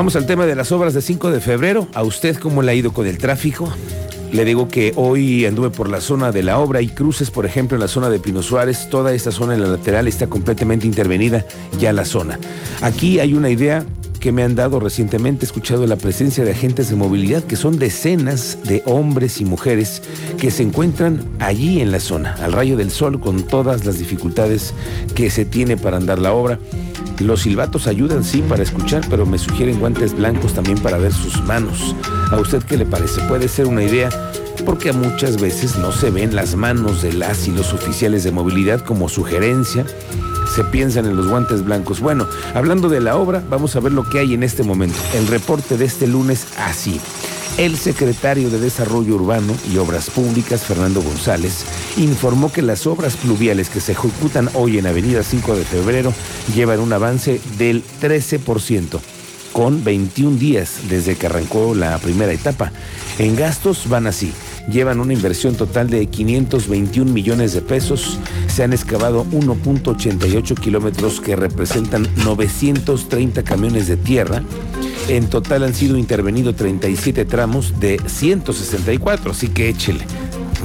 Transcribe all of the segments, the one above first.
Vamos al tema de las obras de 5 de febrero. ¿A usted cómo le ha ido con el tráfico? Le digo que hoy anduve por la zona de la obra y cruces, por ejemplo, en la zona de Pino Suárez. Toda esta zona en la lateral está completamente intervenida ya la zona. Aquí hay una idea que me han dado recientemente. He escuchado la presencia de agentes de movilidad, que son decenas de hombres y mujeres que se encuentran allí en la zona, al rayo del sol, con todas las dificultades que se tiene para andar la obra. Los silbatos ayudan, sí, para escuchar, pero me sugieren guantes blancos también para ver sus manos. ¿A usted qué le parece? Puede ser una idea porque muchas veces no se ven las manos de las y los oficiales de movilidad como sugerencia. Se piensan en los guantes blancos. Bueno, hablando de la obra, vamos a ver lo que hay en este momento. El reporte de este lunes así. El secretario de Desarrollo Urbano y Obras Públicas, Fernando González, informó que las obras pluviales que se ejecutan hoy en Avenida 5 de Febrero llevan un avance del 13% con 21 días desde que arrancó la primera etapa. En gastos van así. Llevan una inversión total de 521 millones de pesos. Se han excavado 1.88 kilómetros que representan 930 camiones de tierra. En total han sido intervenidos 37 tramos de 164, así que échele.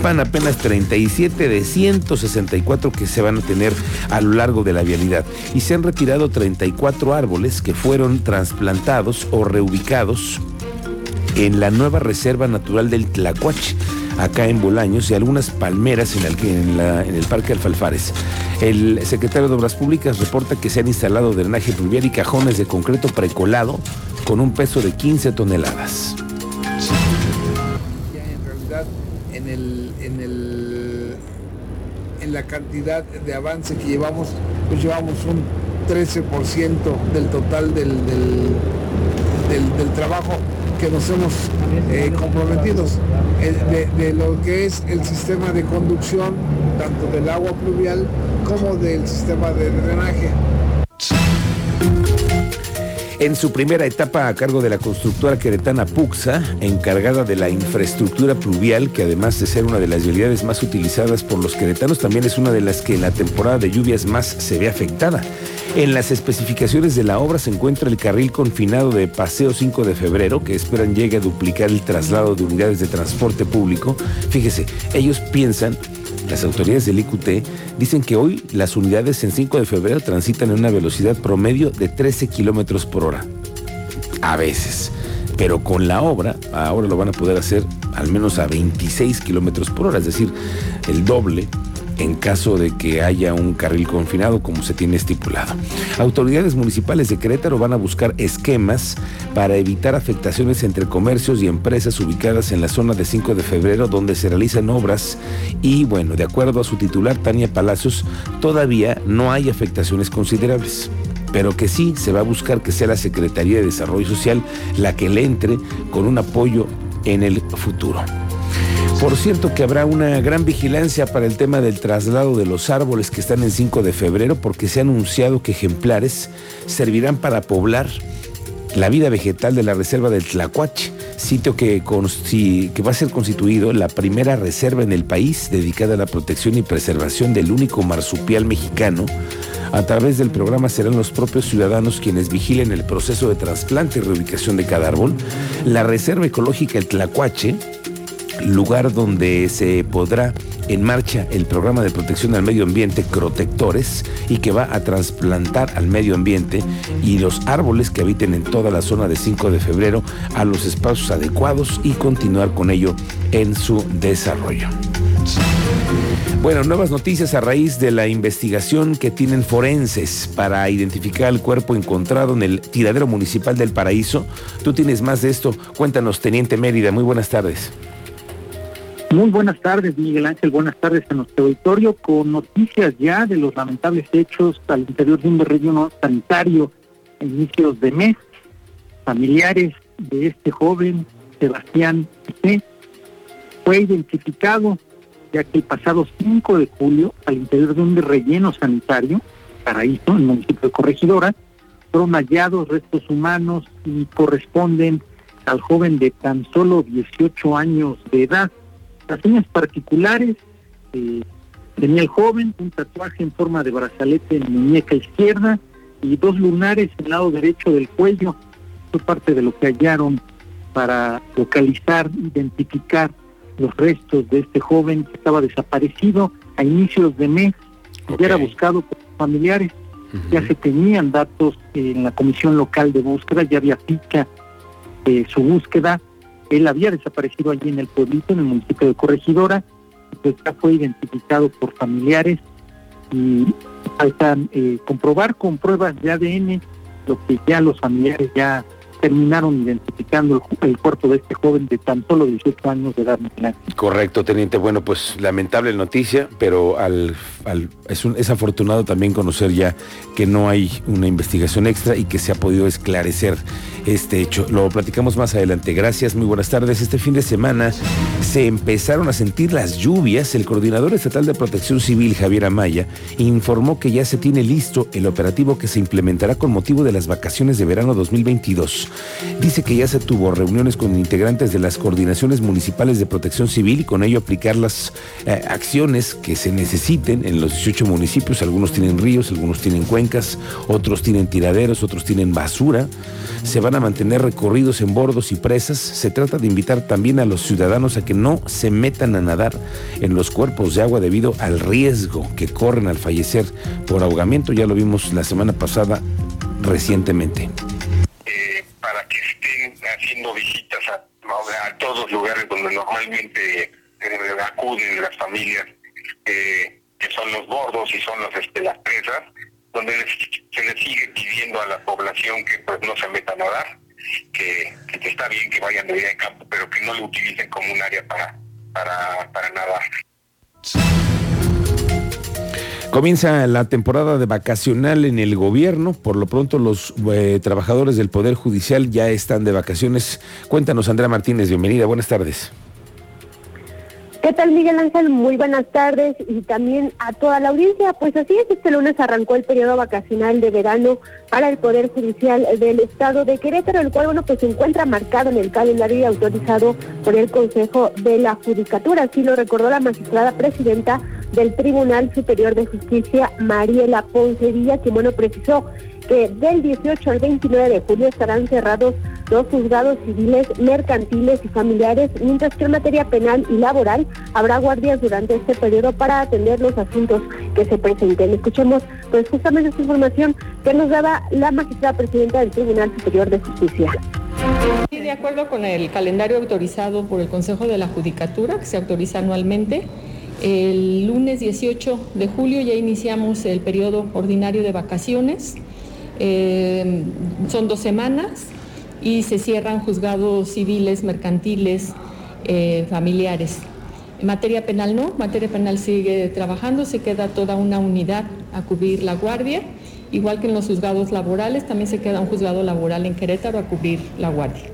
Van apenas 37 de 164 que se van a tener a lo largo de la vialidad. Y se han retirado 34 árboles que fueron trasplantados o reubicados en la nueva Reserva Natural del Tlacuache, acá en Bolaños, y algunas palmeras en el, en el Parque Alfalfares. El secretario de Obras Públicas reporta que se han instalado drenaje pluvial y cajones de concreto precolado con un peso de 15 toneladas. en realidad, en, el, en, el, en la cantidad de avance que llevamos, pues llevamos un 13% del total del, del, trabajo que nos hemos eh, comprometido de, de, lo que es el sistema de conducción, tanto del agua pluvial como del sistema de drenaje. En su primera etapa a cargo de la constructora queretana Puxa, encargada de la infraestructura pluvial, que además de ser una de las vialidades más utilizadas por los queretanos, también es una de las que en la temporada de lluvias más se ve afectada. En las especificaciones de la obra se encuentra el carril confinado de Paseo 5 de Febrero, que esperan llegue a duplicar el traslado de unidades de transporte público. Fíjese, ellos piensan las autoridades del IQT dicen que hoy las unidades en 5 de febrero transitan en una velocidad promedio de 13 kilómetros por hora. A veces. Pero con la obra, ahora lo van a poder hacer al menos a 26 kilómetros por hora, es decir, el doble en caso de que haya un carril confinado como se tiene estipulado. Autoridades municipales de Querétaro van a buscar esquemas para evitar afectaciones entre comercios y empresas ubicadas en la zona de 5 de febrero donde se realizan obras y bueno, de acuerdo a su titular Tania Palacios, todavía no hay afectaciones considerables pero que sí se va a buscar que sea la Secretaría de Desarrollo Social la que le entre con un apoyo en el futuro. Por cierto que habrá una gran vigilancia para el tema del traslado de los árboles que están en 5 de febrero porque se ha anunciado que ejemplares servirán para poblar la vida vegetal de la reserva del Tlacuache, sitio que, va a ser constituido la primera reserva en el país dedicada a la protección y preservación del único marsupial mexicano. A través del programa serán los propios ciudadanos quienes vigilen el proceso de trasplante y reubicación de cada árbol. La Reserva Ecológica El Tlacuache lugar donde se podrá en marcha el programa de protección al medio ambiente Protectores y que va a trasplantar al medio ambiente y los árboles que habiten en toda la zona de 5 de febrero a los espacios adecuados y continuar con ello en su desarrollo. Bueno, nuevas noticias a raíz de la investigación que tienen forenses para identificar el cuerpo encontrado en el tiradero municipal del Paraíso. Tú tienes más de esto. Cuéntanos, Teniente Mérida. Muy buenas tardes. Muy buenas tardes, Miguel Ángel. Buenas tardes a nuestro auditorio con noticias ya de los lamentables hechos al interior de un relleno sanitario en inicios de mes. Familiares de este joven, Sebastián C., fue identificado ya que el pasado 5 de julio, al interior de un relleno sanitario, Paraíso, en el municipio de Corregidora, fueron hallados restos humanos y corresponden al joven de tan solo 18 años de edad las señas particulares, eh, tenía el joven un tatuaje en forma de brazalete en muñeca izquierda y dos lunares en el lado derecho del cuello. fue parte de lo que hallaron para localizar, identificar los restos de este joven que estaba desaparecido a inicios de mes, ya era buscado por familiares, ya se tenían datos en la comisión local de búsqueda, ya había ficha de su búsqueda, él había desaparecido allí en el pueblito, en el municipio de Corregidora, pues ya fue identificado por familiares y faltan eh, comprobar con pruebas de ADN lo que ya los familiares ya terminaron identificando el, cuerpo de este joven de tan solo 18 años de edad. Correcto, teniente. Bueno, pues lamentable noticia, pero al, es, un, es afortunado también conocer ya que no hay una investigación extra y que se ha podido esclarecer este hecho. Lo platicamos más adelante. Gracias, muy buenas tardes. Este fin de semana se empezaron a sentir las lluvias. El coordinador estatal de protección civil, Javier Amaya, informó que ya se tiene listo el operativo que se implementará con motivo de las vacaciones de verano 2022. Dice que ya se tuvo reuniones con integrantes de las coordinaciones municipales de protección civil y con ello aplicar las eh, acciones que se necesiten en los 18 municipios. Algunos tienen ríos, algunos tienen cuencas, otros tienen tiraderos, otros tienen basura. Se van a mantener recorridos en bordos y presas. Se trata de invitar también a los ciudadanos a que no se metan a nadar en los cuerpos de agua debido al riesgo que corren al fallecer por ahogamiento. Ya lo vimos la semana pasada recientemente visitas a, todos los lugares donde normalmente eh, acuden las familias, que son los bordos y son los, este, las presas, donde se les sigue pidiendo a la población que pues no se metan a nadar, que, está bien que vayan de día de campo, pero que no lo utilicen como un área para, para nadar. Comienza la temporada de vacacional en el gobierno. Por lo pronto los eh, trabajadores del Poder Judicial ya están de vacaciones. Cuéntanos, Andrea Martínez, bienvenida. Buenas tardes. ¿Qué tal, Miguel Ángel? Muy buenas tardes y también a toda la audiencia. Pues así es, este lunes arrancó el periodo vacacional de verano para el Poder Judicial del Estado de Querétaro, el cual, bueno, pues se encuentra marcado en el calendario y autorizado por el Consejo de la Judicatura. Así lo recordó la magistrada presidenta del Tribunal Superior de Justicia, Mariela Poncevilla, que bueno, precisó que del 18 al 29 de julio estarán cerrados los juzgados civiles, mercantiles y familiares, mientras que en materia penal y laboral habrá guardias durante este periodo para atender los asuntos que se presenten. Escuchemos pues justamente esta información que nos daba la magistrada presidenta del Tribunal Superior de Justicia. Sí, de acuerdo con el calendario autorizado por el Consejo de la Judicatura, que se autoriza anualmente, el lunes 18 de julio ya iniciamos el periodo ordinario de vacaciones. Eh, son dos semanas y se cierran juzgados civiles, mercantiles, eh, familiares. En materia penal no, materia penal sigue trabajando, se queda toda una unidad a cubrir la guardia, igual que en los juzgados laborales, también se queda un juzgado laboral en Querétaro a cubrir la guardia.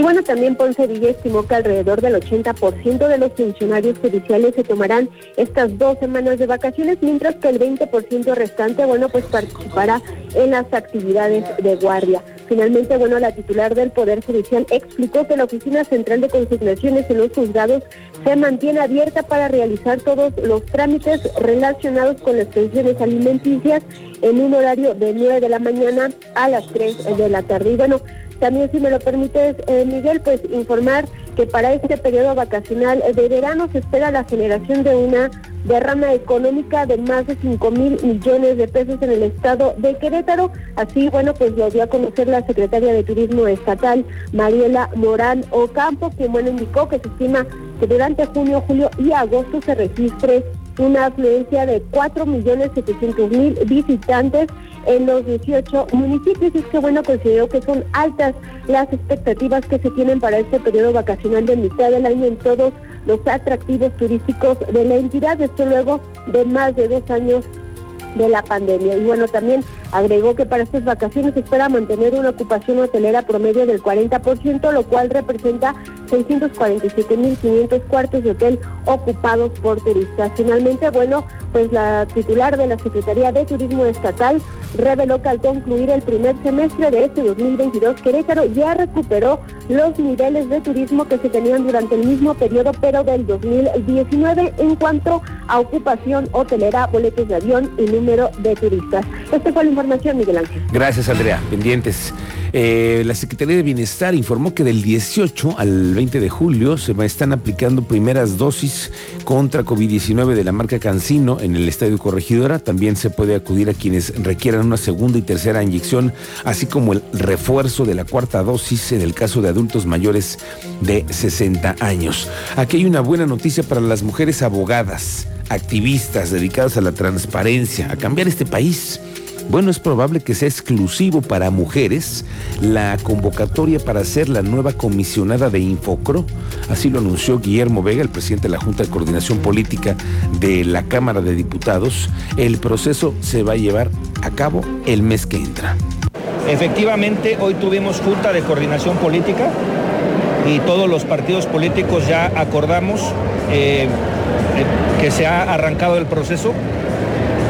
Y bueno, también Ponce Villa estimó que alrededor del 80% de los funcionarios judiciales se tomarán estas dos semanas de vacaciones, mientras que el 20% restante, bueno, pues participará en las actividades de guardia. Finalmente, bueno, la titular del Poder Judicial explicó que la Oficina Central de Consignaciones en los juzgados se mantiene abierta para realizar todos los trámites relacionados con las pensiones alimenticias en un horario de 9 de la mañana a las 3 de la tarde. Bueno, también, si me lo permites, eh, Miguel, pues informar que para este periodo vacacional de verano se espera la generación de una derrama económica de más de 5 mil millones de pesos en el estado de Querétaro. Así, bueno, pues lo dio a conocer la secretaria de Turismo Estatal, Mariela Morán Ocampo, quien, bueno, indicó que se estima que durante junio, julio y agosto se registre una afluencia de 4.700.000 visitantes en los 18 municipios. Es que bueno, considero que son altas las expectativas que se tienen para este periodo vacacional de mitad del año en todos los atractivos turísticos de la entidad. Esto luego de más de dos años de la pandemia. Y bueno, también agregó que para estas vacaciones espera mantener una ocupación hotelera promedio del 40%, lo cual representa 647.500 cuartos de hotel ocupados por turistas. Finalmente, bueno, pues la titular de la Secretaría de Turismo Estatal reveló que al concluir el primer semestre de este 2022, Querétaro ya recuperó los niveles de turismo que se tenían durante el mismo periodo, pero del 2019 en cuanto a ocupación hotelera, boletos de avión y número de turistas. Esta fue la Miguel Ángel. Gracias, Andrea. Pendientes. Eh, la Secretaría de Bienestar informó que del 18 al 20 de julio se están aplicando primeras dosis contra COVID-19 de la marca Cancino en el Estadio Corregidora. También se puede acudir a quienes requieran una segunda y tercera inyección, así como el refuerzo de la cuarta dosis en el caso de adultos mayores de 60 años. Aquí hay una buena noticia para las mujeres abogadas, activistas dedicadas a la transparencia, a cambiar este país. Bueno, es probable que sea exclusivo para mujeres la convocatoria para ser la nueva comisionada de Infocro. Así lo anunció Guillermo Vega, el presidente de la Junta de Coordinación Política de la Cámara de Diputados. El proceso se va a llevar a cabo el mes que entra. Efectivamente, hoy tuvimos Junta de Coordinación Política y todos los partidos políticos ya acordamos eh, eh, que se ha arrancado el proceso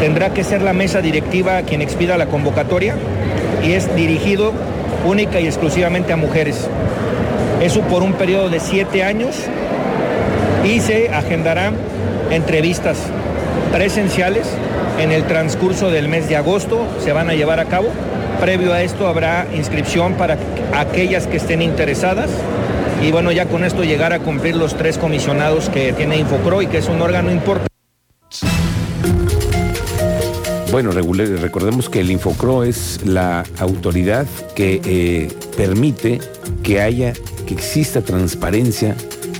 tendrá que ser la mesa directiva quien expida la convocatoria y es dirigido única y exclusivamente a mujeres. Eso por un periodo de siete años y se agendarán entrevistas presenciales en el transcurso del mes de agosto, se van a llevar a cabo. Previo a esto habrá inscripción para aquellas que estén interesadas y bueno, ya con esto llegar a cumplir los tres comisionados que tiene Infocro y que es un órgano importante. Bueno, recordemos que el Infocro es la autoridad que eh, permite que haya, que exista transparencia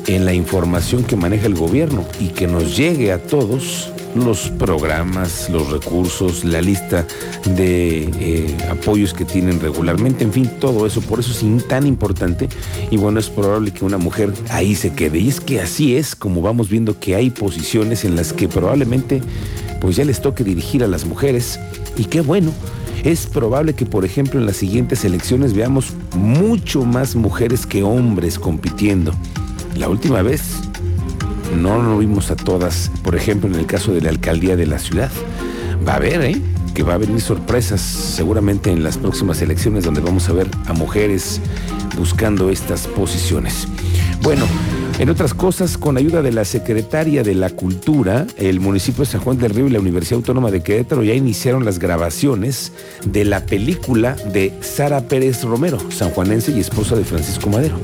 en la información que maneja el gobierno y que nos llegue a todos los programas, los recursos, la lista de eh, apoyos que tienen regularmente, en fin, todo eso. Por eso es tan importante y bueno, es probable que una mujer ahí se quede. Y es que así es como vamos viendo que hay posiciones en las que probablemente pues ya les toque dirigir a las mujeres. Y qué bueno, es probable que, por ejemplo, en las siguientes elecciones veamos mucho más mujeres que hombres compitiendo. La última vez no lo vimos a todas, por ejemplo, en el caso de la alcaldía de la ciudad. Va a haber, ¿eh? Que va a venir sorpresas seguramente en las próximas elecciones donde vamos a ver a mujeres buscando estas posiciones. Bueno, en otras cosas, con ayuda de la Secretaria de la Cultura, el municipio de San Juan del Río y la Universidad Autónoma de Querétaro ya iniciaron las grabaciones de la película de Sara Pérez Romero, sanjuanense y esposa de Francisco Madero,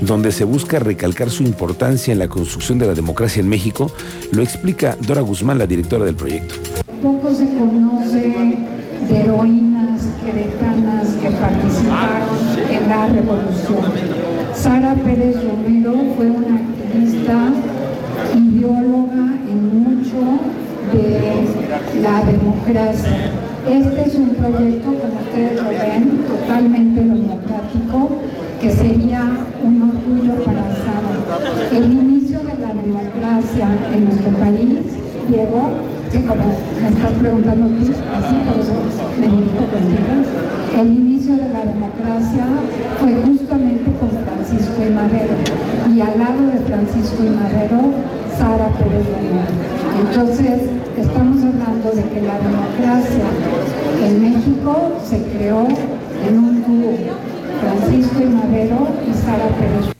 donde se busca recalcar su importancia en la construcción de la democracia en México, lo explica Dora Guzmán, la directora del proyecto. Poco se conoce de heroínas queretanas que participaron en la revolución Sara Pérez Romero fue una la democracia. Este es un proyecto, como ustedes lo ven, totalmente democrático, que sería un orgullo para Sara. El inicio de la democracia en nuestro país, Diego, que como me estás preguntando tú, así por eso me dirijo contigo, el inicio de la democracia fue justamente con Francisco y Madero. Y al lado de Francisco y Madero, Sara Pérez Entonces, estamos hablando de que la democracia en México se creó en un dúo, Francisco y Madero y Sara Pérez